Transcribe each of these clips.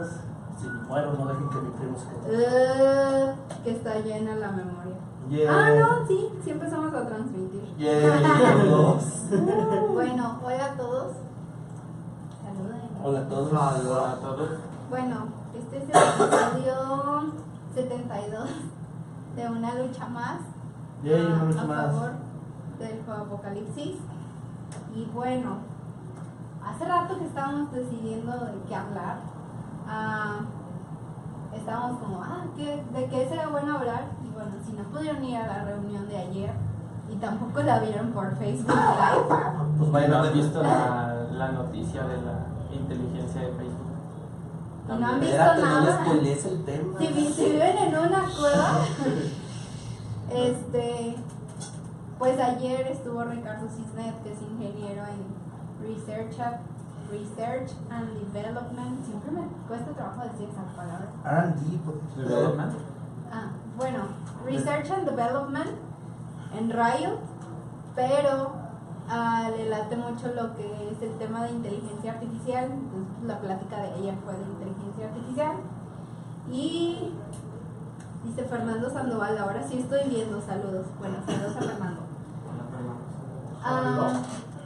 cosas. Si muero, no dejen que mi primo se quede. Eh, que está llena la memoria. Yeah. Ah, no, sí, sí empezamos a transmitir. Yeah, todos. Bueno, hola a todos. Saluden. Hola a todos. Hola a todos. Bueno, este es el episodio 72 de una lucha más. Yay, a- una lucha a más. favor del juego Apocalipsis. Y bueno, hace rato que estábamos decidiendo de qué hablar. Ah, estábamos como, ah, ¿qué- ¿de qué sería bueno hablar? Y bueno, si no pudieron ir a la reunión de ayer y tampoco la vieron por Facebook Live, Pues ¿No vayan a has ver visto la, la noticia de la inteligencia de Facebook? No han visto no nada. les spoilees el tema. si, vi- si viven en una cueva, este, pues ayer estuvo Ricardo Cisnet, que es ingeniero en Research, Research and Development. Siempre me cuesta trabajo decir esa palabra. R&D, pues. Development. Ah, bueno, Research and Development en Riot, pero ah, le late mucho lo que es el tema de inteligencia artificial. Entonces, la plática de ayer fue de inteligencia artificial. Y dice Fernando Sandoval, ahora sí estoy viendo, saludos. Bueno, saludos a Fernando. Ah,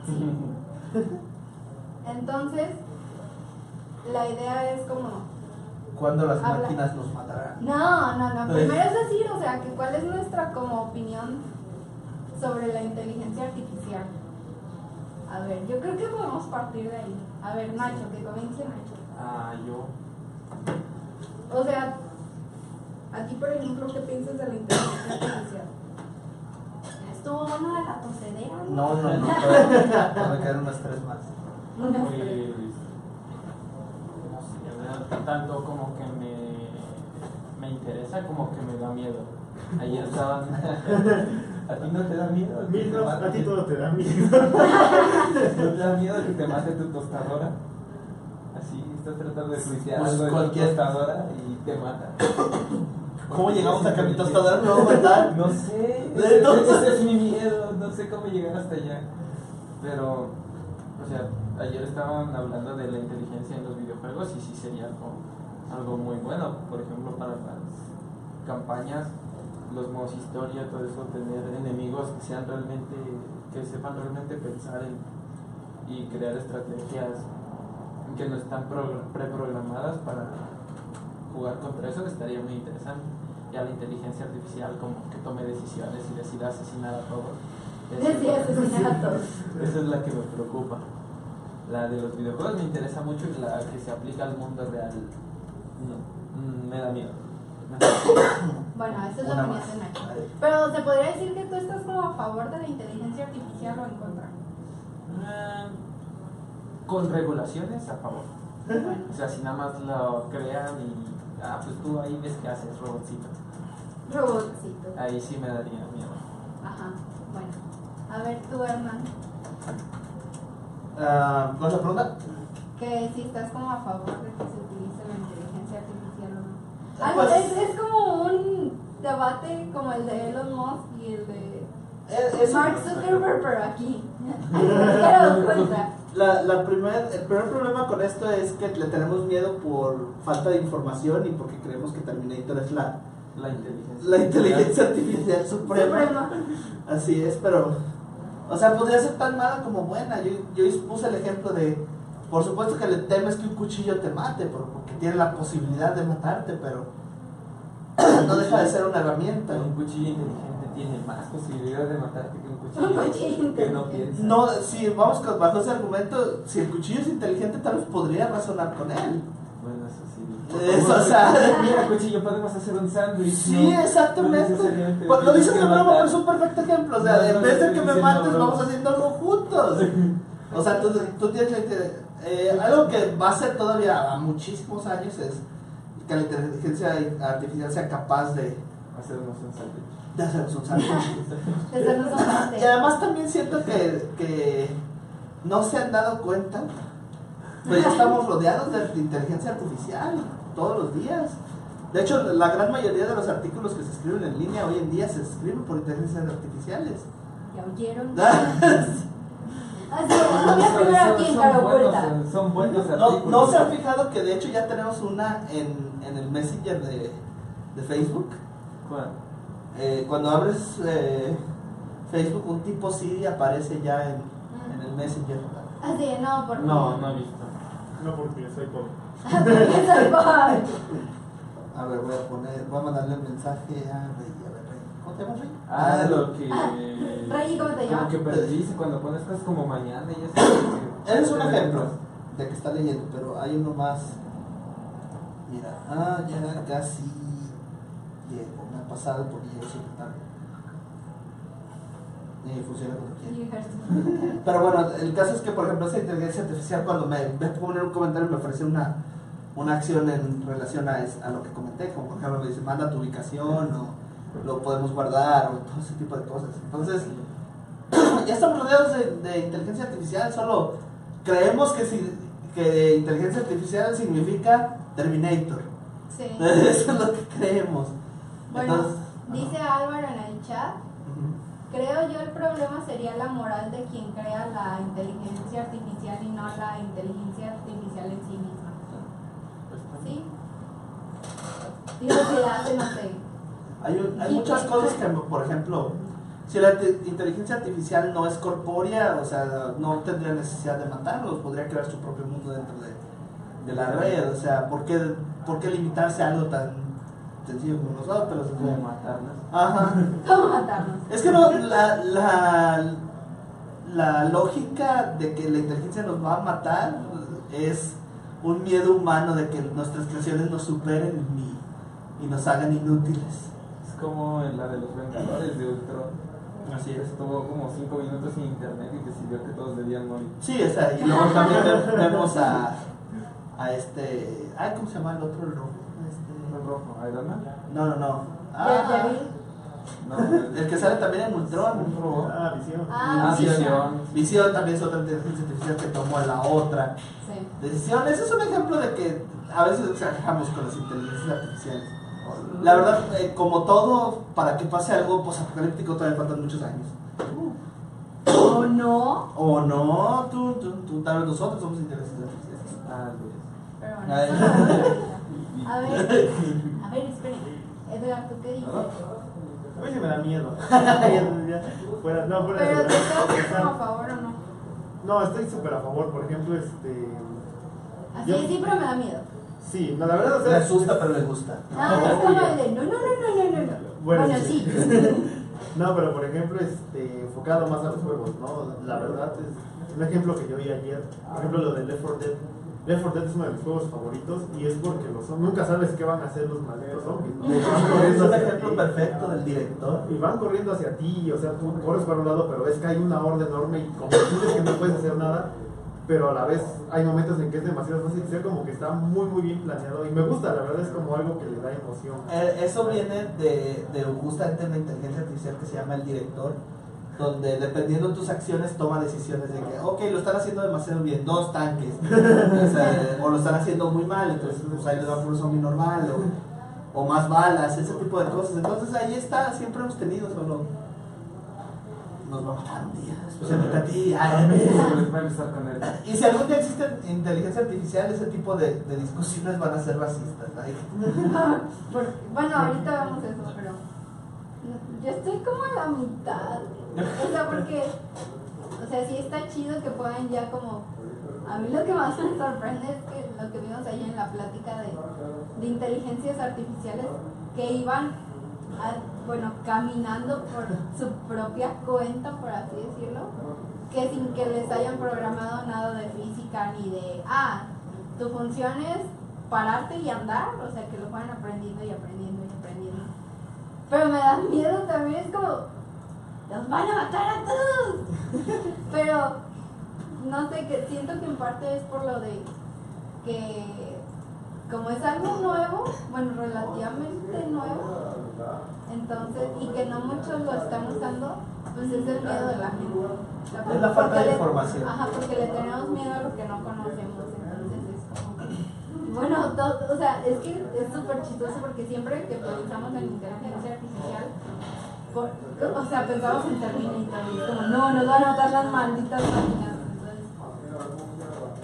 entonces, la idea es como Cuando las Habla. máquinas nos matarán. no, no, no. Primero es decir, o sea, que cuál es nuestra como opinión sobre la inteligencia artificial. A ver, yo creo que podemos partir de ahí. A ver, Nacho, que comience Nacho. Ah, yo. O sea, a ti, por ejemplo, ¿qué piensas de la inteligencia artificial? Estuvo bueno de la tosedera. No, no, no. tres más. Pues, no sé, no tanto como que me, me interesa, como que me da miedo. Ayer estaban. ¿A ti no te da miedo? A te no, mate- a ti todo te da miedo. ¿No te da miedo que te mate tu tostadora? Así, estás tratando de suicidar Pues algo de tu cualquier- tostadora y te mata. ¿Cómo llegamos a que mi tostadora me va a matar? No sé, ese es mi miedo, no sé cómo llegar hasta allá. Pero, o sea, ayer estaban hablando de la inteligencia en los videojuegos y sí sería algo, algo muy bueno. Por ejemplo, para las campañas, los modos historia, todo eso, tener enemigos que sean realmente, que sepan realmente pensar en- y crear estrategias que no están pro- preprogramadas para jugar contra eso estaría muy interesante. Ya la inteligencia artificial como que tome decisiones y decida asesinar a todos. Esa es Decía la- asesinar a todos. Esa es la que me preocupa. La de los videojuegos me interesa mucho y la que se aplica al mundo real no, mm, me da miedo. Bueno, esa es la opinión de Nacho. Pero se podría decir que tú estás como a favor de la inteligencia artificial o en contra. Ah, Con regulaciones a favor. O sea, si nada más lo crean y ah, pues tú ahí ves que haces robotcito. robotcito. Ahí sí me daría miedo. Ajá, bueno. A ver, tú, Hernán, ¿Cuál es la pregunta? que si estás como a favor de que se utilice la inteligencia artificial o no. Ah, Pues- es, es como un debate como el de Elon Musk y el de Eh, eso- Mark Zuckerberg, pero aquí. La, la primer, el primer problema con esto es que le tenemos miedo por falta de información y porque creemos que Terminator es la, La inteligencia. la inteligencia artificial suprema. Suprema. Así es, pero. O sea, podría ser tan mala como buena. Yo, yo puse el ejemplo de. Por supuesto que le temes que un cuchillo te mate, por- porque tiene la posibilidad de matarte, pero. no deja de ser una herramienta. Un cuchillo inteligente tiene más posibilidad de matarte que un Un cuchillo, cuchillo que no piensa. No, si vamos con- bajo ese argumento, si el cuchillo es inteligente, tal vez podría razonar con él. Eso, o sea- Mira, cuchillo, podemos hacer un sándwich. Sí, ¿no? exactamente. No Pues, lo dices que de broma, pero es un perfecto ejemplo. O sea, No, no en vez de que me mates, broma. vamos haciendo algo juntos. O sea, tú, tú tienes la inte- eh, algo que va a ser todavía a muchísimos años es que la inteligencia artificial sea capaz de, Hacernos un sándwich. de hacernos un sándwich. Y además también siento que, que no se han dado cuenta, pero ya estamos rodeados de inteligencia artificial todos los días. De hecho, la gran mayoría de los artículos que se escriben en línea hoy en día se escriben por inteligencias artificiales. ¿Ya oyeron? Así es, son buenos, oculta. eh, son buenos No, artículos. ¿No se han fijado que de hecho ya tenemos una en, en el Messenger de, de Facebook? ¿Cuál? Eh, cuando abres eh, Facebook, un tipo sí aparece ya en, en el Messenger. Así es, no, porque. No, no he visto. No, porque soy pobre. Porque soy pobre. A ver, voy a poner, voy a mandarle un mensaje a Rey. A ver, Rey. ¿Cómo te llamas, Rey? Ah, lo que. Rey, ¿cómo te llamas? que perdice cuando pones cosas como mañana y eso. que- Eres un ejemplo de que está leyendo, pero hay uno más. Mira, ah, ya casi llego. Me ha pasado porque llego siempre tarde. Y funciona como quiera. Pero bueno, el caso es que, por ejemplo, esa inteligencia artificial, cuando me me pone un comentario, me ofrece una, una acción en relación a, es- a lo que comenté. Como por ejemplo, me dice, manda tu ubicación, o lo podemos guardar, o todo ese tipo de cosas. Entonces, ya estamos rodeados de, de inteligencia artificial, solo creemos que, si, que inteligencia artificial significa Terminator. Sí. Eso es lo que creemos. Bueno, Entonces, dice Álvaro en el chat. Creo yo el problema sería la moral de quien crea la inteligencia artificial y no la inteligencia artificial en sí misma. ¿Sí? Digo, si la hace, no sé. Hay, un- hay muchas pues, cosas pues. que, por ejemplo, si la te- inteligencia artificial no es corpórea, o sea, no tendría necesidad de matarlos, podría crear su propio mundo dentro de, de la red, o sea, ¿por qué, por qué limitarse a algo tan sencillo como nosotros? O matarlas. Ajá. ¿Cómo matarnos? Es que no, la, la, la lógica de que la inteligencia nos va a matar es un miedo humano de que nuestras creaciones nos superen y, y nos hagan inútiles. Es como en la de los Vengadores de Ultron. Así es. Estuvo como 5 minutos sin internet y decidió que todos debían morir. Sí, o sea, y luego también ve- vemos a, a este. Ay, ¿cómo se llama el otro? El rojo. Rojo, Iron Man. no, no, no. Ah. No, el que sale también en Ultron. un robot. Ah, visión. Ah, Ah. Visión. Visión también es otra inteligencia artificial que tomó la otra Sí. decisión. Ese es un ejemplo de que a veces exageramos con las inteligencias artificiales. La verdad, eh, como todo, para que pase algo posapocalíptico todavía faltan muchos años. ¿O no? O no, tú, tú, tú, tal vez nosotros somos inteligencias artificiales. Ah, Luis. Pero bueno. A ver, a ver, esperen. Edgar, ¿tú qué dices? A mí sí me da miedo. Fuera, no, fuera de Pero te estás a favor o no. No, estoy súper a favor. Por ejemplo, este. Así Yo- es, sí, pero me da miedo. Sí, no, la verdad, o sea. asusta, pero le gusta. Ah, es como el de no, no, no, no, no, no. Bueno, Bueno, sí. sí. No, pero por ejemplo, este, enfocado más a los juegos, ¿no? La verdad es un ejemplo que yo vi ayer, por ejemplo, lo de Left 4 Dead. Left 4 Dead es uno de mis juegos favoritos y es porque los nunca sabes qué van a hacer los malditos zombies, Es un ejemplo perfecto del director. Y van corriendo hacia ti, o sea, tú corres para un lado, pero ves que hay una horda enorme y como sientes que no puedes hacer nada, pero a la vez hay momentos en que es demasiado fácil ser como que está muy muy bien planeado y me gusta, la verdad es como algo que le da emoción. Eh, Eso viene de, de justamente una inteligencia artificial que se llama el director, donde dependiendo de tus acciones toma decisiones de que, ok, lo están haciendo demasiado bien, dos tanques, o, sea, o lo están haciendo muy mal, entonces pues ahí le dan por zombie normal, o, o más balas, ese tipo de cosas. Entonces ahí está, siempre hemos tenido, solo nos va a matar un día, especialmente a ti. ay, Les va a empezar con él. Y si algún día existe inteligencia artificial, ese tipo de, de discusiones van a ser racistas. bueno, ahorita vemos eso, pero yo estoy como a la mitad. O sea, porque, o sea, sí está chido que puedan ya como... A mí lo que más me sorprende es que lo que vimos ahí en la plática de, de inteligencias artificiales que iban, bueno, caminando por su propia cuenta, por así decirlo, que sin que les hayan programado nada de física ni de, ah, tu función es pararte y andar, o sea, que lo fueran aprendiendo y aprendiendo y aprendiendo. Pero me da miedo también, es como, los van a matar a todos. Pero, no sé, que siento que en parte es por lo de que, como es algo nuevo, bueno, relativamente nuevo, entonces, y que no muchos lo están usando, pues es el miedo de la gente. O sea, Es la falta de le- información. Ajá, porque le tenemos miedo a lo que no conocemos, entonces es como que- Bueno, to- o sea, es que es súper chistoso porque siempre que pensamos en inteligencia artificial, o sea, pensamos en Terminator y es como, no, nos van a matar las malditas máquinas.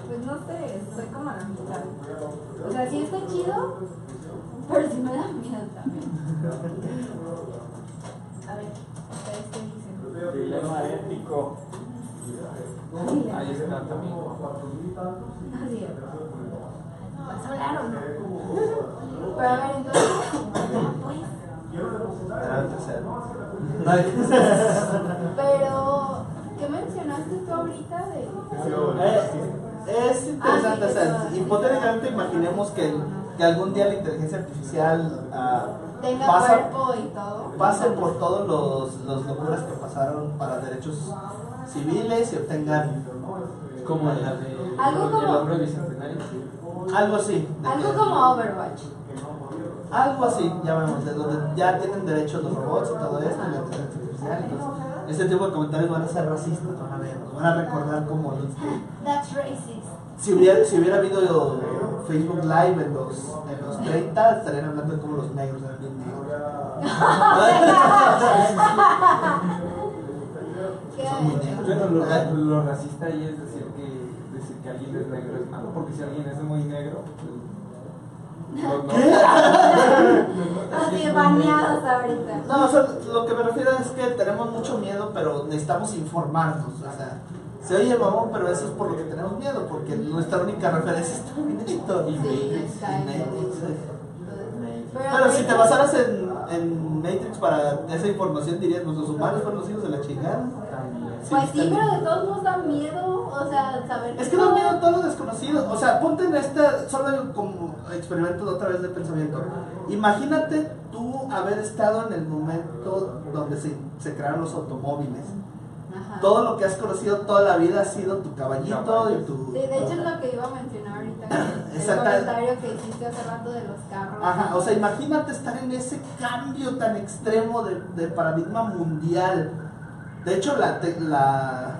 realmente soy como la mitad. O sea, sí está chido, pero sí me da miedo también. A ver, ¿ustedes qué dicen? Dilema ético. Ahí está también. Así es. ¿Vas a hablar o no? Pero a ver, entonces, pues, Era el tercero. No, pero, ¿qué mencionaste tú ahorita de...? Eh, es interesante, Ah, sí, o sea, eso. hipotéticamente imaginemos que, que algún día la inteligencia artificial ah, Tenga pasa, cuerpo y todo. pase por todos los, los locuras que pasaron para derechos civiles y obtengan Como la de Algo como- El hombre bicentenario. algo así. Algo como Overwatch. Algo así, llamémosle, donde ya tienen derechos los robots y todo esto, y la inteligencia artificial. Entonces, este tipo de comentarios van a ser racistas, van a ver, nos van a recordar como los que That's racist. Si hubiera, si hubiera habido Facebook Live en los, en los 30, estarían hablando de cómo los negros eran bien ¿Qué Son muy negros. Bueno, lo, lo racista ahí es decir que, decir que alguien es negro es malo, porque si alguien es muy negro, no, no. Así baneados ahorita. No, o sea, lo que me refiero es que tenemos mucho miedo, pero necesitamos informarnos. O sea, se oye mamón, pero eso es por lo que tenemos miedo, porque nuestra única referencia es Terminator. Y Matrix. está Y Matrix, sí. Pero si te basaras en, en Matrix para esa información, dirías, los humanos fueron los hijos de la chingada. Pues sí, pero de todos modos da miedo, o sea, saber Es que da miedo todo lo desconocido. O sea, ponte en esta, solo como experimento de otra vez de pensamiento. Imagínate tú haber estado en el momento donde se, se crearon los automóviles. Ajá. Todo lo que has conocido toda la vida ha sido tu caballito y tu... Sí, de hecho es lo que iba a mencionar ahorita. que El comentario que hiciste hace rato de los carros. Ajá, o sea, imagínate estar en ese cambio tan extremo de, de paradigma mundial. De hecho, la, la,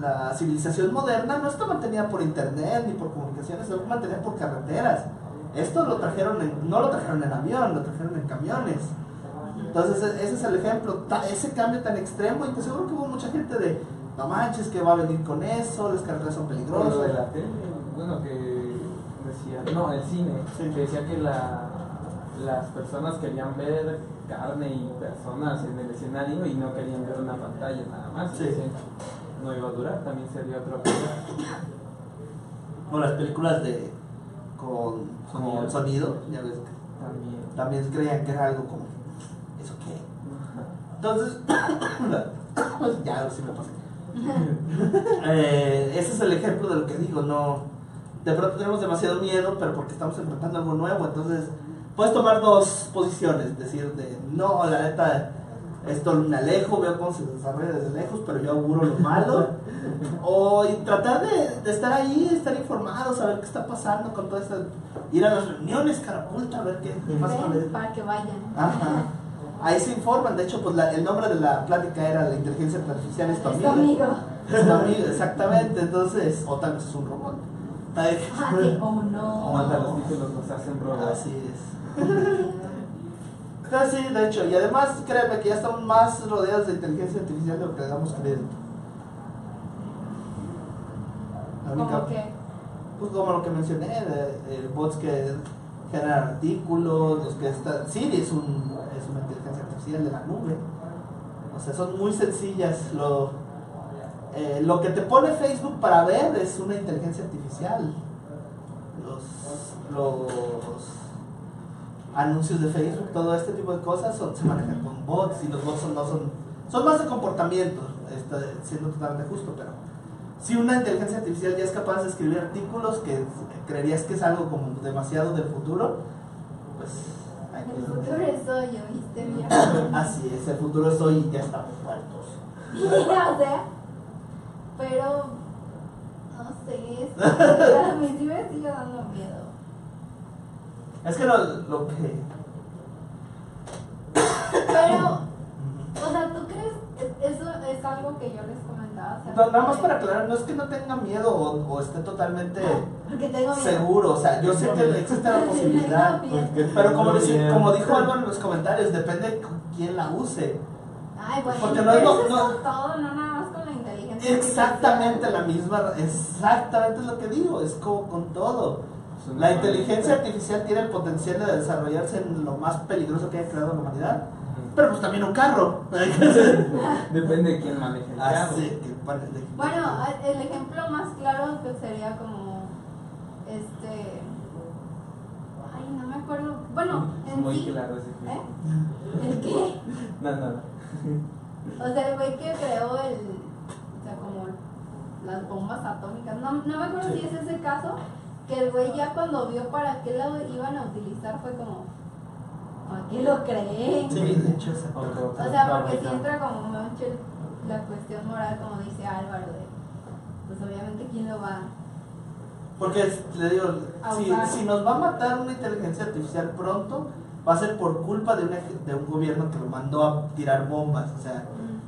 la civilización moderna no está mantenida por internet ni por comunicaciones, está mantenida por carreteras. Esto lo trajeron en- no lo trajeron en avión, lo trajeron en camiones. Entonces, e- ese es el ejemplo, ese cambio tan extremo, y te seguro que hubo mucha gente de, no manches, que va a venir con eso, las carreteras son peligrosas. de la tele, bueno, que decía, no, el cine, Sí. que decía que la, las personas querían ver carne y personas en el escenario y no querían ver una pantalla nada más. Sí. No iba a durar, también sería otra cosa. O las películas de con Sonido. con sonido, ya ves que También. también creían que era algo como ¿eso qué? Entonces, ya sí me pasé. Eh, ese es el ejemplo de lo que digo, no de pronto tenemos demasiado miedo, pero porque estamos enfrentando algo nuevo, entonces puedes tomar dos posiciones, decir de no, la neta esto me alejo, veo cómo se desarrolla desde lejos, pero yo auguro lo malo. O y tratar de, de estar ahí, estar informado, saber qué está pasando con todo esto. Ir a las reuniones, carapulta, a ver qué, pasa con Ven, el- para que vayan. Ajá. Ahí se informan, de hecho, pues la- el nombre de la plática era la inteligencia artificial es tu Es tu amigo. amigo. Es tu amigo, exactamente. Entonces, o tal vez es un robot. Ay, Ah, oh O no. manda los títulos, nos hacen robots. Así es. Ah, sí, de hecho, y además créeme que ya estamos más rodeados de inteligencia artificial de lo que le damos crédito. Como que. Pues como lo que mencioné, de, de bots que generan artículos, los que están... Siri es, un, es una inteligencia artificial de la nube. O sea, son muy sencillas. Lo, eh, lo que te pone Facebook para ver es una inteligencia artificial. Los, los anuncios de Facebook, todo este tipo de cosas son, se manejan con bots y los bots son, no son, son más de comportamiento, está siendo totalmente justo, pero si una inteligencia artificial ya es capaz de escribir artículos que creerías que es algo como demasiado del futuro, pues hay El que futuro es hoy, ¿oíste bien? Así es, el futuro es hoy y ya estamos muertos. o sea, pero. No sé, es me sigue dando miedo. Es que lo, lo que... Pero, o sea, ¿tú crees? es- Eso es algo que yo les comentaba. o sea, No, nada más para aclarar, no es que no tenga miedo o, o esté totalmente Porque tengo miedo. seguro, o sea, yo sé que existe la posibilidad, pero como, dice- como dijo Álvaro en los comentarios, depende quién la use. Ay, bueno, Porque no es lo- no- con todo, no nada más con la inteligencia Exactamente la misma, exactamente es lo que digo, es como con todo. La inteligencia artificial tiene el potencial de desarrollarse en lo más peligroso que haya creado la humanidad, pero pues también un carro. Depende de quién maneje el carro. Así que parece- Bueno, el ejemplo más claro que sería como este ay, no me acuerdo. Bueno, Es en muy sí, claro ese ¿eh? ¿El qué? No, no. O sea, el güey que creó el o sea, como las bombas atómicas. No, no me acuerdo Sí. si es ese caso que el güey ya cuando vio para qué lo iban a utilizar fue como ¿para qué lo creen? Sí, de hecho. Otro- O sea, porque si entra como mucho la cuestión moral, como dice Álvaro, de pues obviamente quién lo va Porque le digo, A si, si nos va a matar una inteligencia artificial pronto, va a ser por culpa de, una- de un gobierno que lo mandó a tirar bombas. O sea,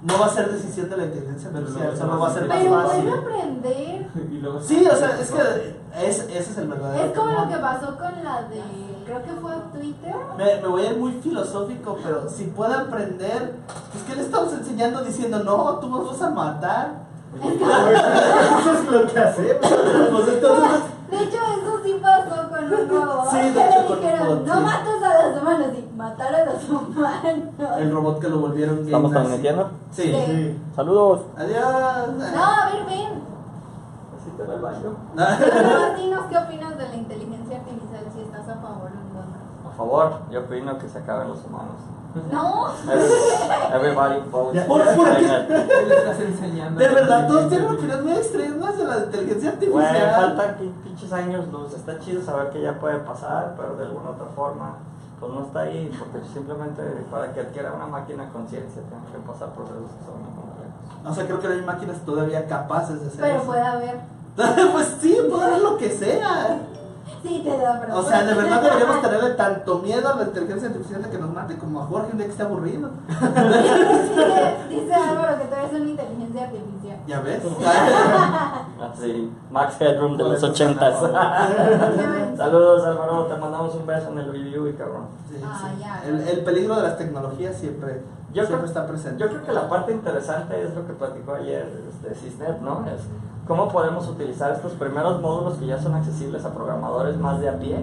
no va a ser decisión de la inteligencia Pero solo se va a ser más Pero fácil. a aprender. Y luego Sí, o sea, es que es, ese es el verdadero. Es como lo que pasó con la de, creo que fue Twitter. Me, me voy a ir muy filosófico, pero si puede aprender, pues ¿qué le estamos enseñando diciendo, no, tú nos vas a matar? Eso es lo que hacemos. Pues entonces, De hecho, sí pasó con un robot. Sí, de hecho, le con un dijeron, robot, no sí. mates a los humanos, y matar a los humanos. el robot que lo volvieron gay ¿Estamos nazi. transmitiendo? Sí. Sí. Sí. Saludos. Adiós. No, a ver, ven. Así te el baño. Pero dinos qué opinas de la inteligencia artificial, si estás a favor o en contra. Por favor, yo opino que se acaben los humanos. No. Everybody votes. ¿Por- por qué? ¿Qué le estás enseñando? De verdad, todos tienen opiniones muy extremas de la inteligencia artificial. faltan pin- pinches años luz. Está chido saber que ya puede pasar, pero de alguna otra forma, pues no está ahí. Porque simplemente para que adquiera una máquina conciencia, tiene que pasar procesos que son muy complejos. O sea, creo que no hay máquinas todavía capaces de hacer Pero eso. puede haber. pues sí, puede haber lo que sea. Sí, te da, pero. O sea, de verdad deberíamos tenerle tanto miedo a la inteligencia artificial de que nos mate como a Jorge un día que esté aburrido. Dice, dice Álvaro que tú eres una inteligencia artificial. ¿Ya ves? Así, Max Headroom de los ochentas. Obviamente. Saludos, Álvaro. Te mandamos un beso en el review y cabrón. Sí, Ah, sí. ya. El, el peligro de las tecnologías siempre, Yo siempre creo- está presente. Yo creo que la parte interesante es lo que platicó ayer este, Cisnet, ¿no? Es cómo podemos utilizar estos primeros módulos que ya son accesibles a programadores más de a pie,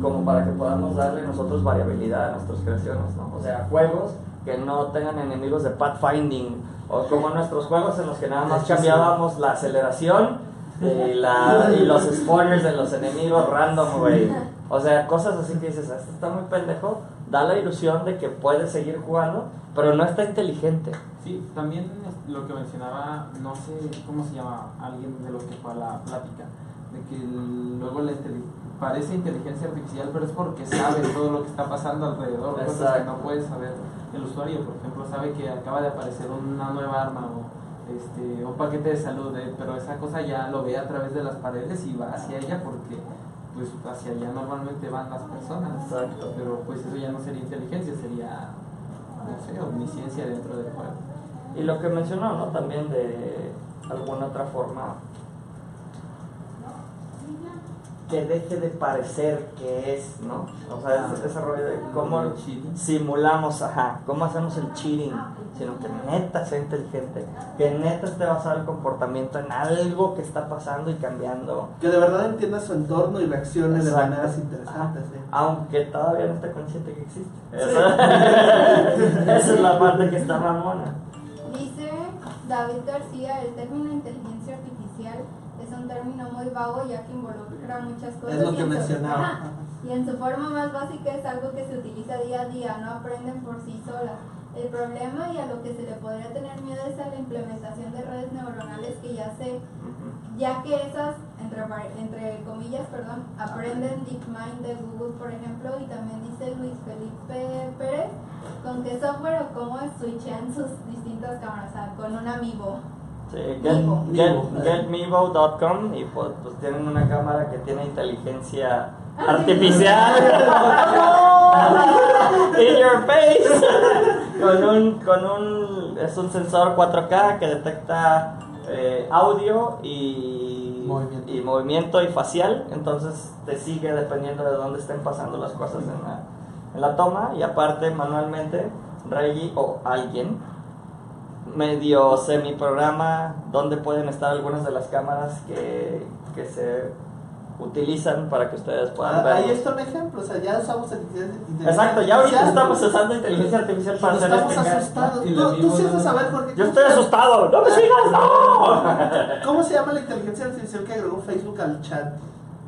como para que podamos darle nosotros variabilidad a nuestras creaciones, ¿no? O sea, juegos que no tengan enemigos de pathfinding, o como nuestros juegos en los que nada más cambiábamos la aceleración y, la, y los spoilers de los enemigos random, güey. O sea, cosas así que dices, esto está muy pendejo, da la ilusión de que puedes seguir jugando, pero no está inteligente. Sí, también lo que mencionaba, no sé cómo se llama, alguien de los que fue a la plática, de que luego inteli- parece inteligencia artificial, pero es porque sabe todo lo que está pasando alrededor, cosas que Exacto. no puede saber el usuario. Por ejemplo, sabe que acaba de aparecer una nueva arma o este, un paquete de salud, eh, pero esa cosa ya lo ve a través de las paredes y va hacia ella porque pues hacia allá normalmente van las personas. Exacto. Pero pues eso ya no sería inteligencia, sería, no sé, omnisciencia dentro del juego. Y lo que mencionó, ¿no? También de alguna otra forma que deje de parecer que es, ¿no? O sea, ese, ese rollo de cómo simulamos, ajá, cómo hacemos el cheating, sino que neta sea inteligente, que neta esté basado el comportamiento en algo que está pasando y cambiando, Que de verdad entienda su entorno y reaccione de Exacto. maneras interesantes. ¿sí? aunque todavía no esté consciente que existe. Esa, esa es la parte que está mamona. Dice David García, el término inteligencia artificial un término muy vago ya que involucra muchas cosas. Es lo que mencionaba. Ajá. Y en su forma más básica es algo que se utiliza día a día, no aprenden por sí solas. El problema y a lo que se le podría tener miedo es a la implementación de redes neuronales que ya se ya que esas, entre, comillas, perdón, aprenden DeepMind de Google, por ejemplo, y también dice Luis Felipe Pérez, con qué software o cómo switchean sus distintas cámaras, o sea, con un amigo. Sí, get, Mevo. get, getmevo.com y pues, pues tienen una cámara que tiene inteligencia artificial. In your face. Con un con un es un sensor 4K que detecta eh, audio y Movimiento. y movimiento y facial. Entonces te sigue dependiendo de dónde estén pasando las cosas en la, en la toma. Y aparte manualmente Reggie o alguien medio semi-programa donde pueden estar algunas de las cámaras que, que se utilizan para que ustedes puedan Ah, ver. Ahí está un ejemplo, o sea, ya usamos inteligencia inteligencia Exacto, ya ahorita artificial. estamos usando inteligencia artificial para hacer estamos este asustados. Tú, tú sí vas a saber por qué. Yo ¿Cómo estoy asustado, no me sigas, no. ¿Cómo se llama la inteligencia artificial que agregó Facebook al chat?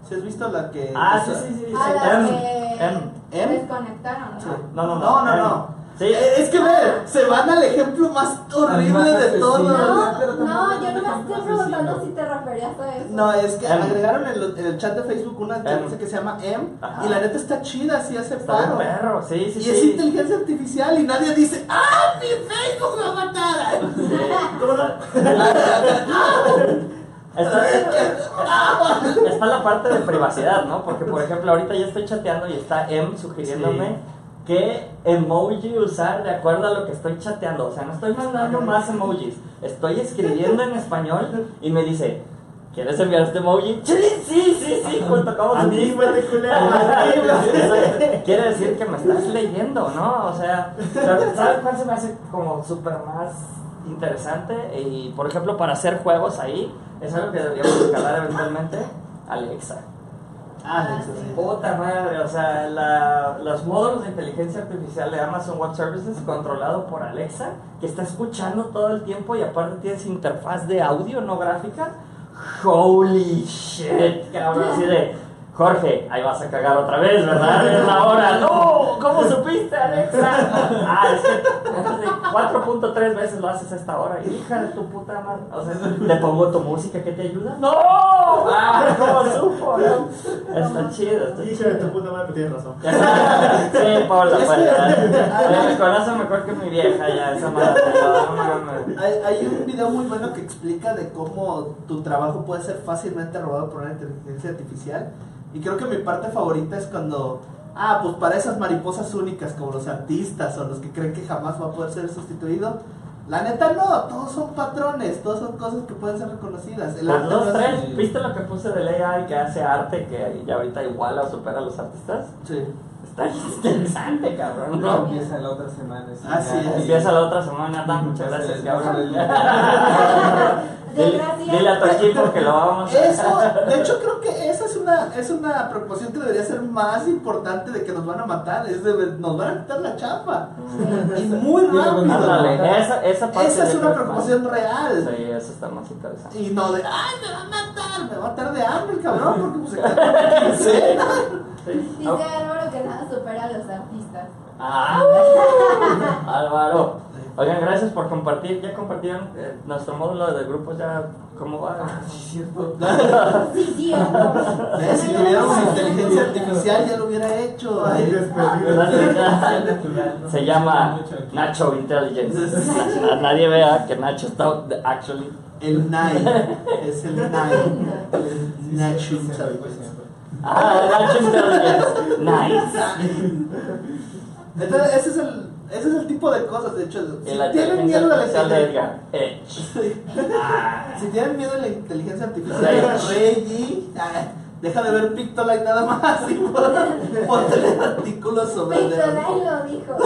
¿Si has visto la que.? Ah, sí, sí, sí. A sí. las que em. em. desconectaron, ¿no? Sí. No, no, no. No, no, no. Sí, Es que ve, se van al ejemplo más horrible más de todo. No, no, yo no me estoy preguntando si te referías a eso. No, es que Em. agregaron en, el- en el chat de Facebook una inteligencia que se llama M Ajá. y la neta está chida, sí hace Está bien paro. perro, sí, sí, Y sí. es inteligencia artificial y nadie dice, ¡ah, mi Facebook me va a matar! ¿Cómo Está, está la parte de privacidad, ¿no? Porque, por ejemplo, ahorita ya estoy chateando y está M sugiriéndome qué emoji usar de acuerdo a lo que estoy chateando. O sea, no estoy mandando más emojis. Estoy escribiendo en español y me dice, ¿quieres enviar este emoji? Sí, sí, sí, sí, junto con Anímate, culero. Quiere decir que me estás leyendo, ¿no? O sea, ¿sabes cuál se me hace como súper más interesante? Y, por ejemplo, para hacer juegos ahí, es algo que deberíamos escalar eventualmente, Alexa. Ah. Puta madre, o sea, la- los módulos de inteligencia artificial de Amazon Web Services controlado por Alexa, que está escuchando todo el tiempo y aparte tienes interfaz de audio, no gráfica. Holy shit, cabrón, así de Jorge, ahí vas a cagar otra vez, ¿verdad? Es la hora. No, ¿cómo supiste, Alexa? Ah, es que 4.3 veces lo haces a esta hora. Hija de tu puta madre. O sea, le pongo tu música que te ayuda. ¡No! Ah, ¿cómo supo? no? Está chido, está Hija chido. de tu puta madre, tienes razón. Sí, Paula, ya. Me conoce mejor que mi vieja, ya, esa madre. No. Hay, hay un video muy bueno que explica de cómo tu trabajo puede ser fácilmente robado por una inteligencia artificial. Y creo que mi parte favorita es cuando, ah, pues para esas mariposas únicas como los artistas o los que creen que jamás va a poder ser sustituido. La neta no, todos son patrones, todos son cosas que pueden ser reconocidas. El arte dos, no es- tres, ¿viste lo que puse del AI que hace arte que ya ahorita iguala o supera a los artistas? Sí. Está interesante, cabrón. No, empieza la otra semana. sí, Así ya. es. Empieza la otra semana, Dan, muchas gracias, cabrón. Dile, dile a tu equipo que lo vamos a Eso, de hecho creo que esa es una, es una preocupación que debería ser más importante de que nos van a matar, es de, nos van a quitar la chapa. Y muy rápido. Ándale, esa, esa parte Esa es una preocupación más- real. Sí, eso está más interesante. Y no de, ay, me va a matar, me va a matar de hambre el cabrón, porque pues se queda con la quincena. Sí. Supera a los artistas. Ah, Álvaro. Oigan, gracias por compartir. Ya compartieron eh, nuestro módulo de grupos. Ya, ¿cómo va? Sí, cierto. Sí, cierto. Si tuviéramos inteligencia artificial ya lo hubiera hecho. Ay, Ay, despedido. Se llama Nacho Intelligence. A nadie vea que Nacho está actually. El Nine, es el Nine. El Nacho Intelligence. Ah, Intelligence. Nice. Entonces, ese es el, ese es el tipo de cosas, de hecho. Si la tienen miedo a la inteligencia. Edge. Si tienen miedo a la inteligencia artificial, Rey. Reggie, ah, deja de ver Pictoline nada más y pon- ponte leer artículos sobre Pictoline lo dijo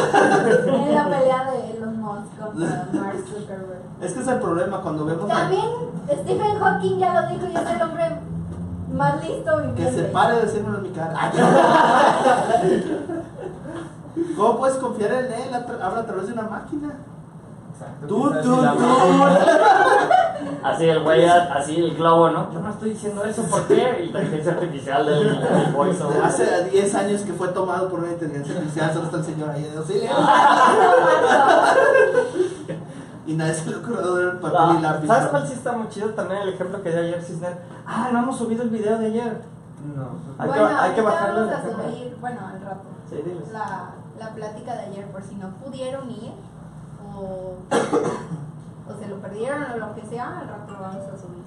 en la pelea de Elon Musk contra Mark Zuckerberg. Es que es el problema cuando vemos a- También Stephen Hawking ya lo dijo y es el hombre más listo que viviente. se pare de decirlo en mi cara. ¿Cómo puedes confiar en él? Habla a través de una máquina. Exacto. Tú, tú, tú. Así el güey, así el globo, ¿no? Yo no estoy diciendo eso, ¿por qué? Inteligencia artificial del, del voiceover. Hace 10 años que fue tomado por una inteligencia artificial, solo está el señor ahí de auxilio. Y nadie se le ocurrió dar el papel y Ah, lápiz. ¿Sabes ¿no? cuál sí está muy chido también? El ejemplo que dio ayer Cisner. Ah, no hemos subido el video de ayer. No. Hay que- bueno, hay que bajarlo. vamos a subir, bueno, al rato, Sí, diles. la, la plática de ayer por si no pudieron ir o, o se lo perdieron o lo que sea, al rato lo vamos a subir.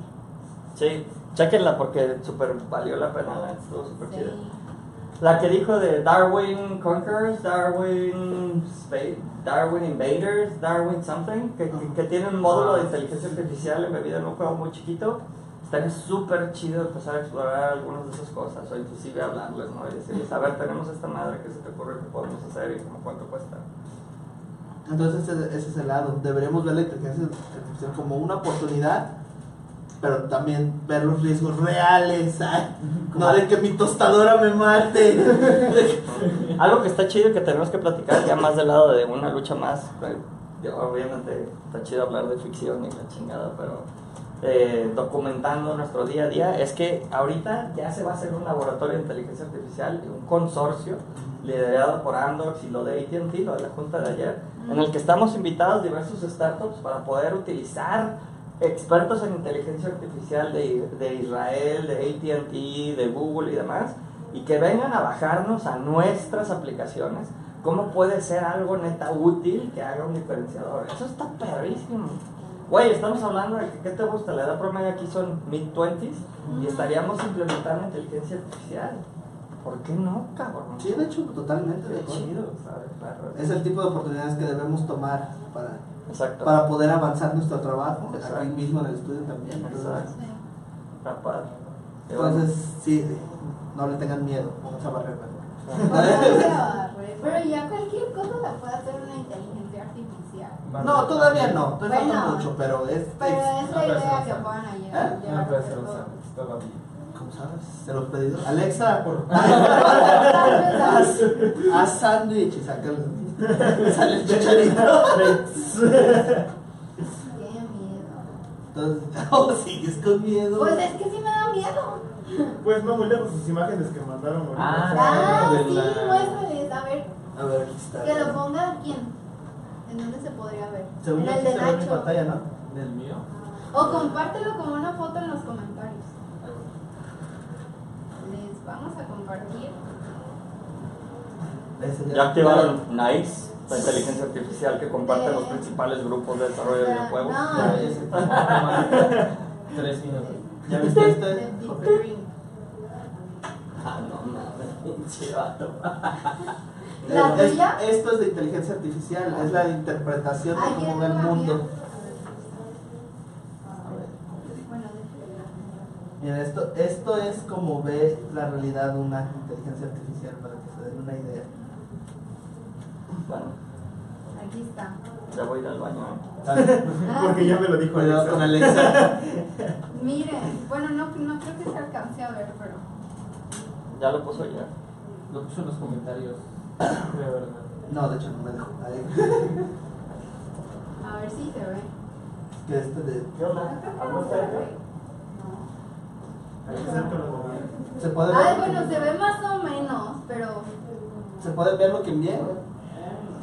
Sí, chequenla porque súper valió la pena, estuvo súper Sí. chida. La que dijo de Darwin Conquerors, Darwin Space, Darwin Invaders, Darwin Something, que, que, que tiene un módulo de inteligencia artificial embebido en un juego muy chiquito. Estaría súper chido empezar a explorar algunas de esas cosas, o inclusive hablarles, ¿no? Y decirles, a ver, tenemos esta madre que se te ocurre que podemos hacer y como cuánto cuesta. Entonces ese, ese es el lado. Deberíamos ver la inteligencia artificial como una oportunidad, pero también ver los riesgos reales. ay, No de que mi tostadora me mate. Algo que está chido y que tenemos que platicar ya más del lado de una lucha más. ya Obviamente está chido hablar de ficción y la chingada, pero eh, documentando nuestro día a día es que ahorita ya se va a hacer un laboratorio de inteligencia artificial, un consorcio liderado por Andox y lo de AT&T, lo de la junta de ayer, en el que estamos invitados diversos startups para poder utilizar expertos en inteligencia artificial de, de Israel, de AT&T, de Google y demás, y que vengan a bajarnos a nuestras aplicaciones cómo puede ser algo neta útil que haga un diferenciador. Eso está perrísimo. Güey, estamos hablando de que, ¿qué te gusta? La edad promedio aquí son mid-20s y estaríamos implementando inteligencia artificial. ¿Por qué no, cabrón? Sí, de hecho, totalmente. de Qué chido, ¿sabes? Claro. Es el tipo de oportunidades que debemos tomar para, Exacto. para poder avanzar nuestro trabajo, Exacto. aquí mismo en el estudio también. Entonces, Exacto. Sí. Entonces, no le tengan miedo, vamos a barrer. mejor. Pero ya cualquier cosa la puede hacer una inteligencia artificial. No, todavía no, todavía Bueno. falta mucho, pero es... Pero es No, la idea que puedan ¿Eh? llegar. No llegar puede a ser hacer los todo. Santos todavía. ¿Cómo sabes? Se los pedidos. Alexa, Por- haz, haz sándwich y saca el, sale el chicharito. Qué miedo. Entonces, oh, sigues con miedo. Pues es que sí me da miedo. Pues no muy lejos sus imágenes que mandaron ahorita. Ah, Ah, sí, la- muéstrales. A ver, A ver, aquí está. que lo ponga quién. ¿En dónde se podría ver? Según en el de ve en Nacho. pantalla, ¿no? ¿Del mío? O compártelo como una foto en los comentarios. Les vamos a compartir. Ya activaron NICE, la inteligencia artificial que comparte los principales grupos de desarrollo de videojuegos. No. Tres minutos. ¿Ya viste este? Dream. Ah, no mames, pinche vato. ¿La tuya? esto es de inteligencia artificial, es la interpretación de cómo ¿quieres ve el mundo. mía? A ver, Bueno, Mira, esto, esto es como ve la realidad una inteligencia artificial, para que se den una idea. Bueno, aquí está. ya voy a ir al baño. ¿eh? Ah, Porque ya me lo dijo Alexa. con Alexa. Miren, bueno, no, no creo que se alcance a ver, pero. Ya lo puso ya. Lo puso en los comentarios. De verdad. No, de hecho no me dejó. A ver si se ve. Que este de. ¿Qué onda? No creo que ¿Algo no se puede Ay, ver? bueno, se ve más o menos, pero. ¿Se puede ver lo que envié?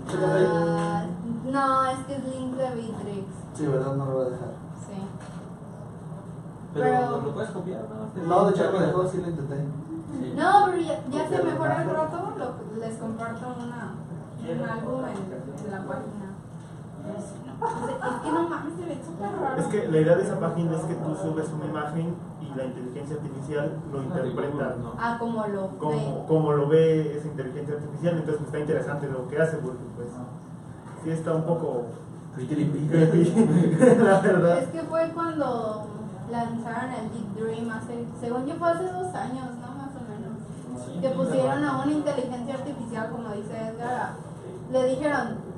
¿Sí lo ve? ah, no, es que es link de Bitrix. Sí, ¿verdad? No lo voy a dejar. Sí. Pero, Pero- lo puedes copiar, ¿no? No, de hecho no me dejó, sí lo intenté. Sí. No, pero ya, ya se mejora el rato, lo- les comparto una, un álbum en, en la página. Es que no mames, se ve súper raro. Es que la idea de esa página es que tú subes una imagen y la inteligencia artificial lo interpreta No. Ah, como lo ve. como, como lo ve esa inteligencia artificial. Entonces está interesante lo que hace porque pues sí está un poco la verdad. Es que fue cuando lanzaron el Deep Dream hace, según yo fue hace dos años, ¿no? Más o menos. Sí, Que pusieron a una inteligencia artificial, como dice Edgar, le dijeron,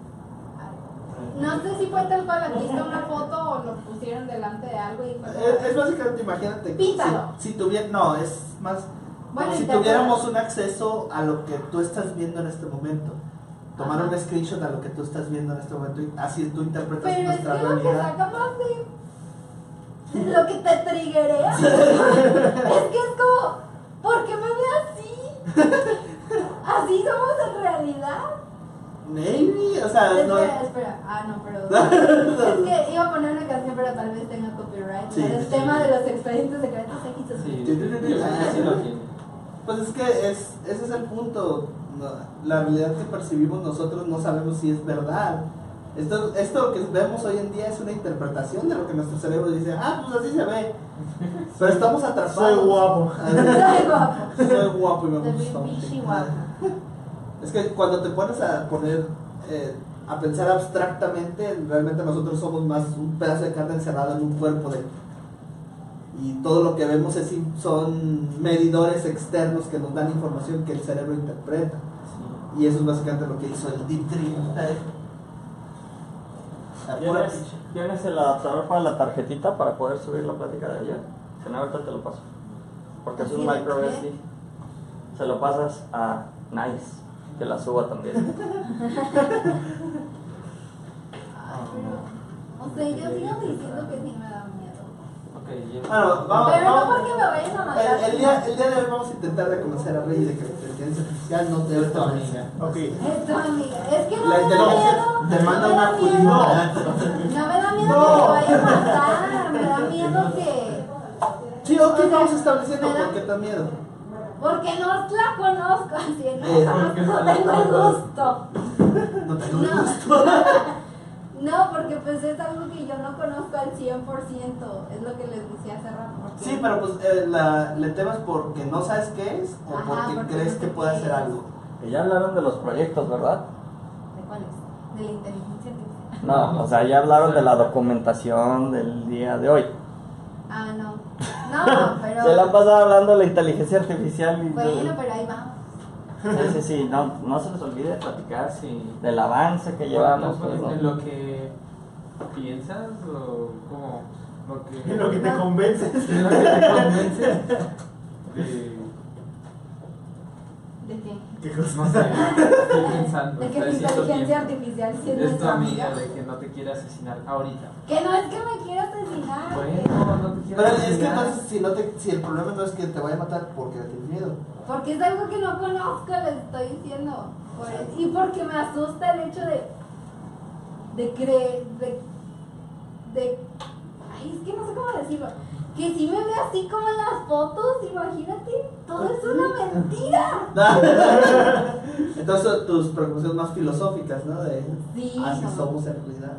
no sé si fue tal cual, aquí está una foto o lo pusieron delante de algo y Es, es básicamente, imagínate. que Píntalo. Si, si tuviera, no, es más. Bueno, si tuviéramos un acceso a lo que tú estás viendo en este momento. Tomar Ajá. un screenshot a lo que tú estás viendo en este momento y así tú interpretas Pero es que nuestra lo que saca más de... Lo que te triggerea. es que es como, ¿por qué me ve así? Así somos en realidad. Maybe, o sea, no. Espera, espera. Ah, no, perdón. es que iba a poner una canción, pero tal vez tenga copyright. Sí, el sí. tema de los expedientes secretos X Sí. Pues es que es, ese es el punto. La realidad que percibimos nosotros no sabemos si es verdad. Esto, esto que vemos hoy en día es una interpretación de lo que nuestro cerebro dice. Ah, pues así se ve. Pero estamos atrapados. Soy guapo. Soy guapo. Soy guapo y me gusta. Es que cuando te pones a poner, eh, a pensar abstractamente, realmente nosotros somos más un pedazo de carne encerrado en un cuerpo de... Y todo lo que vemos es, son medidores externos que nos dan información que el cerebro interpreta. Y eso es básicamente lo que hizo el Deep Dream. ¿Tienes, el adaptador para la tarjetita para poder subir la plática de ayer? Si no, ahorita te lo paso. Porque es un ¿Así de micro? SD. Se lo pasas a Nice, que la suba también. Ay, pero, o sea, yo sigo diciendo que sí me da miedo. Ok, ya. Bueno, vamos, Pero no vamos. porque me vayan a matar. El, el día, el día de hoy vamos a intentar de convencer a Rey de que la inteligencia artificial no debe Es tu amiga. Ok. Es tu amiga. Es que no La me da miedo. te manda no me una da miedo. culina. No me da miedo No. que me vaya a matar. Me da miedo que. Sí, ok, vamos estableciendo por qué te da miedo. Porque no la conozco, así no, Eh, no no tengo el gusto. No tengo No. gusto. No, porque pues es algo que yo no conozco al 100%, es lo que les decía hace rato. Sí, pero pues eh, la, le temas porque no sabes qué es o Ajá, porque, porque crees que puede hacer algo. Y ya hablaron de los proyectos, ¿verdad? ¿De cuál es? De la inteligencia artificial. No, o sea, ya hablaron de la documentación del día de hoy. Ah, no. No, pero. Se la han pasado hablando de la inteligencia artificial y Bueno, pero ahí vamos. Sí, sí, sí, no, no se les olvide platicar Sí. del avance que Llevamos pues, ¿no? en lo que piensas o como lo que En lo que te convences. en lo que te convence de ¿De qué? ¿Qué cosa? no sé estoy pensando De que haciendo inteligencia artificial sí es es tu amiga amiga. de que no te quiere asesinar ahorita Que no es que me quiera asesinar. bueno no te quiere Pero es que entonces si, no te, si el problema no es que te vaya a matar porque le tienes miedo. Porque es algo que no conozco, les estoy diciendo. Por y porque me asusta el hecho de. de creer. de. de. Ay, es que no sé cómo decirlo. Que si me ve así como en las fotos, imagínate, todo es una mentira. Entonces tus preocupaciones más filosóficas, ¿no? De Sí, así no. somos en realidad.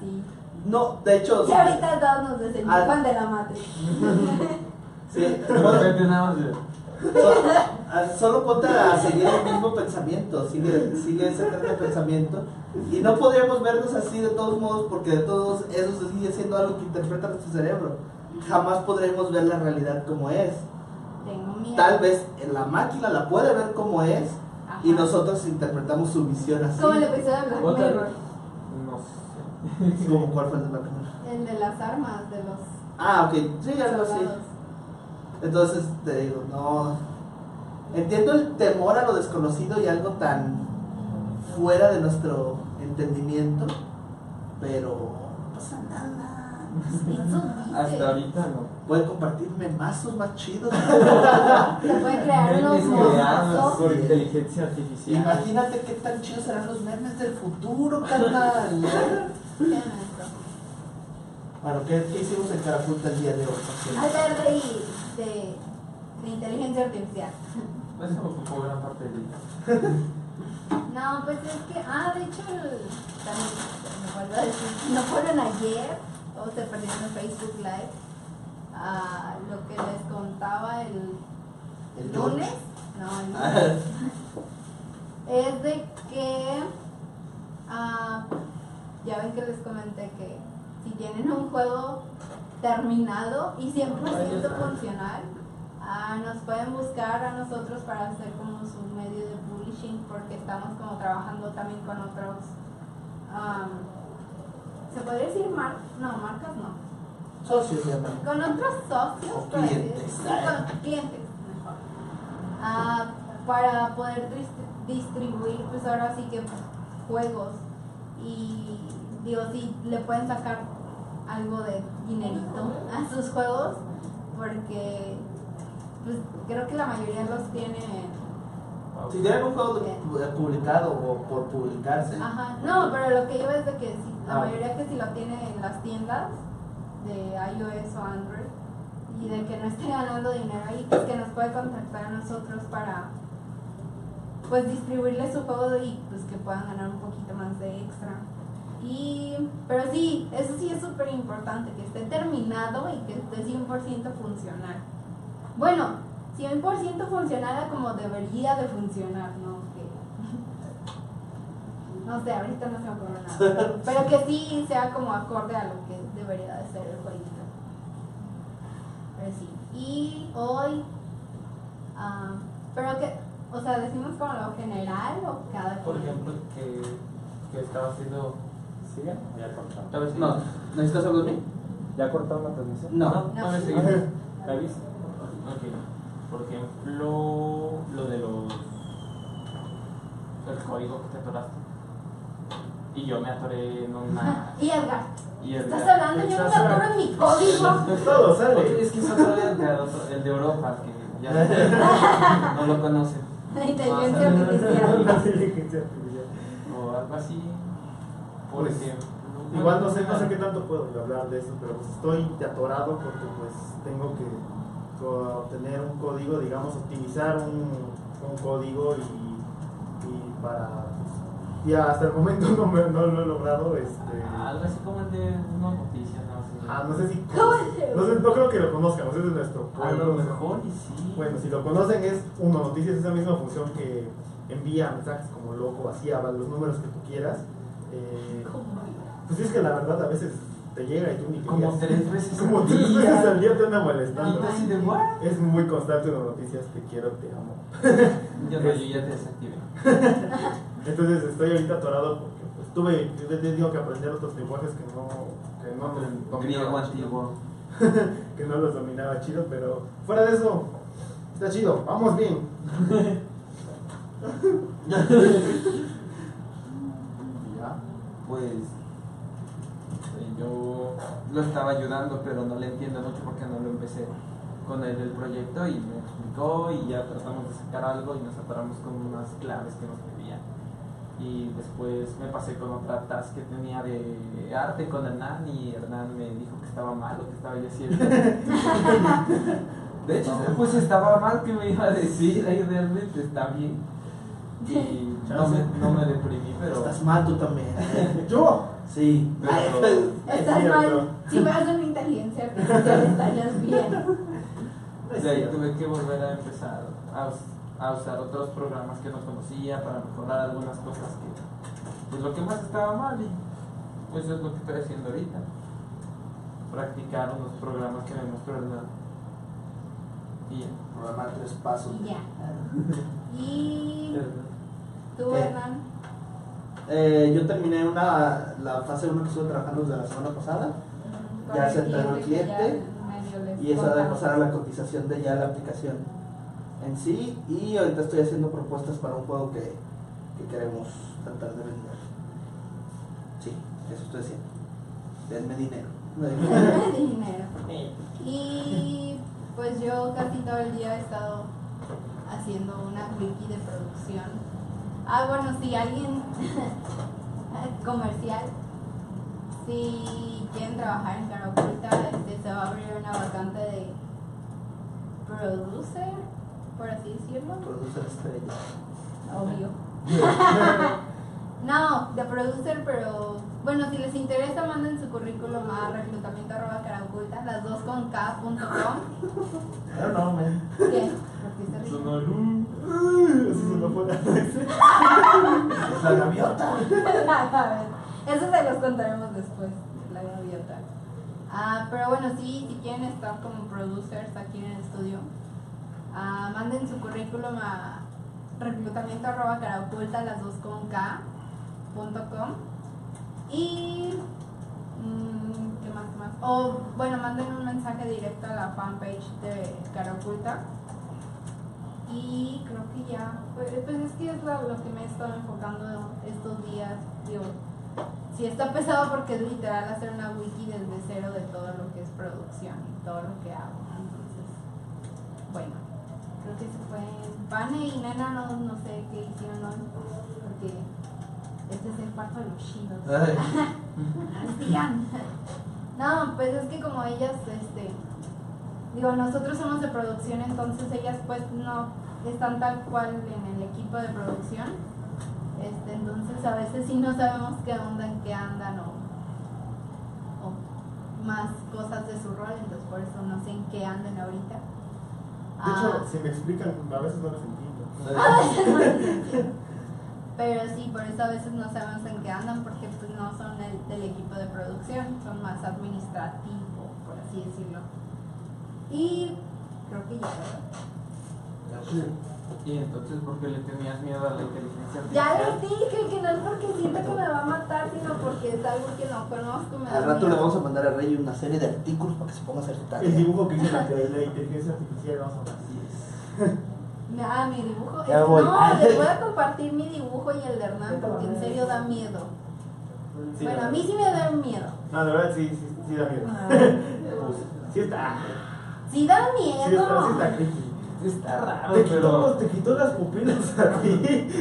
Sí. No, de hecho, Y ahorita todos nos desenchufan Ah. de la Matrix. sí, de repente nada más de So- ah, Solo ponte a seguir el mismo pensamiento, sigue, sigue ese tren de pensamiento. Y no podríamos vernos así de todos modos, porque de todos eso se sigue siendo algo que interpreta nuestro cerebro. Jamás podremos ver la realidad como es. Tengo miedo. Tal vez la máquina la puede ver como es Ajá. y nosotros interpretamos su visión así. Como el episodio de Black Mirror. no sé Como cuál fue el de Black Mirror? El de las armas, de los Ah, ok, sí, algo así. Entonces te digo, no. Entiendo el temor a lo desconocido y algo tan fuera de nuestro entendimiento, pero no pasa nada. Hasta ahorita no Pueden compartirme mazos más chidos. Se puede crear creados monstruos. por inteligencia artificial Imagínate qué tan chidos serán los memes del futuro, carnal. bueno, ¿qué, qué hicimos en Carapunta el día de hoy? Hablar de, de, de inteligencia artificial. eso ocupó gran parte del día No, pues es que, ah, de hecho, el- también me acuerdo de decir, no fueron ayer, o se perdieron en Facebook Live, ah, lo que les contaba el, El lunes, no, el lunes, es de que, ah, ya ven que les comenté que si tienen un juego terminado y 100% funcional, ah, nos pueden buscar a nosotros para hacer como su medio de publishing porque estamos como trabajando también con otros, ¿se podría decir mar no, marcas no, Socios, se llaman. con otros socios, O clientes. decirlo. Sí, con clientes, mejor. Ah, para poder dist- distribuir, pues ahora sí que juegos. Y digo, sí, le pueden sacar algo de dinerito a sus juegos, porque pues creo que la mayoría los tienen. Si tienen un juego de- publicado o por publicarse, Ajá, no, pero lo que yo es de que sí, la Ah. mayoría que si lo tienen en las tiendas de iOS o Android y de que no esté ganando dinero ahí, pues que nos puede contactar a nosotros para pues distribuirle su juego y pues que puedan ganar un poquito más de extra. Y, pero sí, eso sí es súper importante, que esté terminado y que esté 100% funcional. Bueno, 100% funcional como debería de funcionar, ¿no? No sé, ahorita no se me ocurre nada. Pero, pero que sí sea como acorde a lo que debería de ser el jueguito. Pero sí. Y hoy, ah, pero que, o sea, decimos como lo general o cada por quien? ejemplo que, que estaba haciendo o Ya vez sí. No, ¿necesitas algo de mí? ¿Ya cortaron la transmisión? No. No, No. seguís. ¿Me avisas? Ok, por ejemplo, lo de los. el código que te atoraste. Y yo me atoré en una. Y Edgar, Y el ¿estás hablando? Yo me acuerdo en mi código. Todo sale. es que es otro el de Europa, que ya no lo conocen. La inteligencia artificial. La inteligencia artificial. O algo así. Por Pues, ejemplo. Igual no sé, no sé qué tanto puedo hablar de eso, pero pues estoy atorado porque pues tengo que obtener un código, digamos, optimizar un, un código y, y para... y hasta el momento no, me- no lo he logrado, este... Algo así como el de unas noticias, no sé. Ah, no sé si... ¿Cómo se No, sé, no creo que lo conozcan, no sé de nuestro A pueblo. lo no sé. mejor y sí. Bueno, si lo conocen es Uno Noticias, esa misma función que envía mensajes como loco, así a los números que tú quieras. Eh, pues es que la verdad a veces te llega y tú ni Como querías. tres veces Como al tres día. veces al día te anda Y molestando. tú así de, ¿what? Es muy constante Uno Noticias, te quiero, te amo. Yo no, yo ya te desactivé. Entonces estoy ahorita atorado porque pues, tuve, yo te digo que aprender otros lenguajes que no, que no dominaba antiguo. que no los dominaba chido, pero fuera de eso, está chido, vamos bien. Ya, pues yo lo estaba ayudando, pero no le entiendo mucho porque no lo empecé con él el proyecto y me explicó y ya tratamos de sacar algo y nos atoramos con unas claves que nos pedían. Y después me pasé con otra task que tenía de arte con Hernán y Hernán me dijo que estaba mal lo que estaba yo haciendo. De hecho, pues estaba mal que me iba a decir, ahí realmente está bien. Y no me, no me deprimí, pero... Estás mal tú también. Yo, Sí. Pero- Estás Es mal. Si fueras una inteligencia artificial estarías bien. De ahí tuve que volver a empezar a, us- a usar otros programas que no conocía para mejorar algunas cosas que pues lo que más estaba mal y pues es lo que estoy haciendo ahorita practicar unos programas que me mostró Hernán y ya. Programa tres pasos. Y ya. Y tú, ¿Qué? Hernán, Eh, yo terminé una, la fase 1 que estuve trabajando desde la semana pasada Ya se enteró el cliente, y esa de pasar a la cotización de ya la aplicación en sí. Y ahorita estoy haciendo propuestas para un juego que, que queremos tratar de vender. Sí, eso estoy haciendo. Denme dinero. dinero. Y pues yo casi todo el día he estado haciendo una wiki de producción. Ah, bueno, si alguien comercial, si quieren trabajar en cara oculta, este, se va a abrir una vacante de producer, por así decirlo. Producer estrella. Obvio. No, de producer, pero bueno, si les interesa, manden su currículum a reclutamiento arroba caraoculta, las dos con k.com. I don't know, man. ¿Qué? ¿Por qué se? Así se me fue la Es la gaviota. A ver, Eso se los contaremos después, la gaviota. Ah, pero bueno, sí, si quieren estar como producers aquí en el estudio, ah, manden su currículum a reclutamiento arroba caraoculta, las dos con k, punto com. Y mm, ¿qué más? qué más? O bueno, manden un mensaje directo a la fanpage de cara oculta. Y creo que ya, pues, pues es que es lo, lo que me he estado enfocando estos días. Digo, sí está pesado porque es literal hacer una wiki desde cero de todo lo que es producción y todo lo que hago. Entonces, bueno, creo que se fue. Pane y Nena no, no sé qué hicieron hoy, porque este es el parto de los chinos. No, pues es que como ellas, este, digo, nosotros somos de producción, entonces ellas pues no están tal cual en el equipo de producción. Este, entonces a veces sí no sabemos qué onda, en qué andan o, o más cosas de su rol, entonces por eso no sé en qué andan ahorita. De Ah, hecho, si me explican, a veces no les entiendo. Pero sí, por eso a veces no sabemos en qué andan, porque pues no son el, del equipo de producción, son más administrativo, por así decirlo. Y creo que ya, ¿verdad? Y entonces, ¿por qué le tenías miedo a la inteligencia Ya les artificial? dije que no es porque siento que me va a matar, sino porque es algo que no conozco. Me da Al rato le vamos a mandar a Rey una serie de artículos para que se ponga a hacer su El tarea. dibujo que hizo la, la inteligencia artificial, vamos a ver. Ah, mi dibujo. Ya voy. No, les voy a compartir mi dibujo y el de Hernán porque en serio da miedo. Sí, bueno, a mí sí me da miedo. No, de verdad sí, sí, sí da miedo. Sí está. Sí da Sí está, sí miedo. está creepy. Está raro, Te quitó, pero te quitó las pupilas a ti.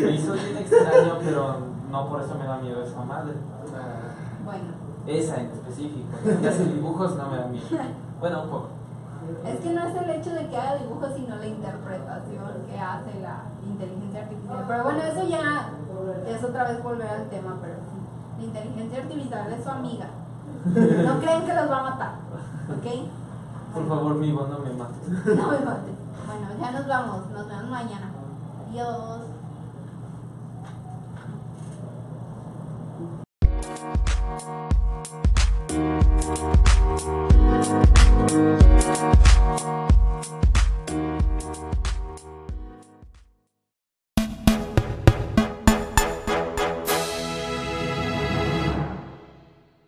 me hizo bien extraño, pero no por eso me da miedo esa madre. Bueno, Esa en específico. Que hace dibujos no me da miedo. Bueno, un poco. es que no es el hecho de que haga dibujos, sino la interpretación que hace la inteligencia artificial. Pero bueno, eso ya es otra vez volver al tema, pero sí. La inteligencia artificial es su amiga. No creen que los va a matar, ¿ok? Por favor, mi no me mates. No me maten. Bueno, ya nos vamos. Nos vemos mañana. Adiós.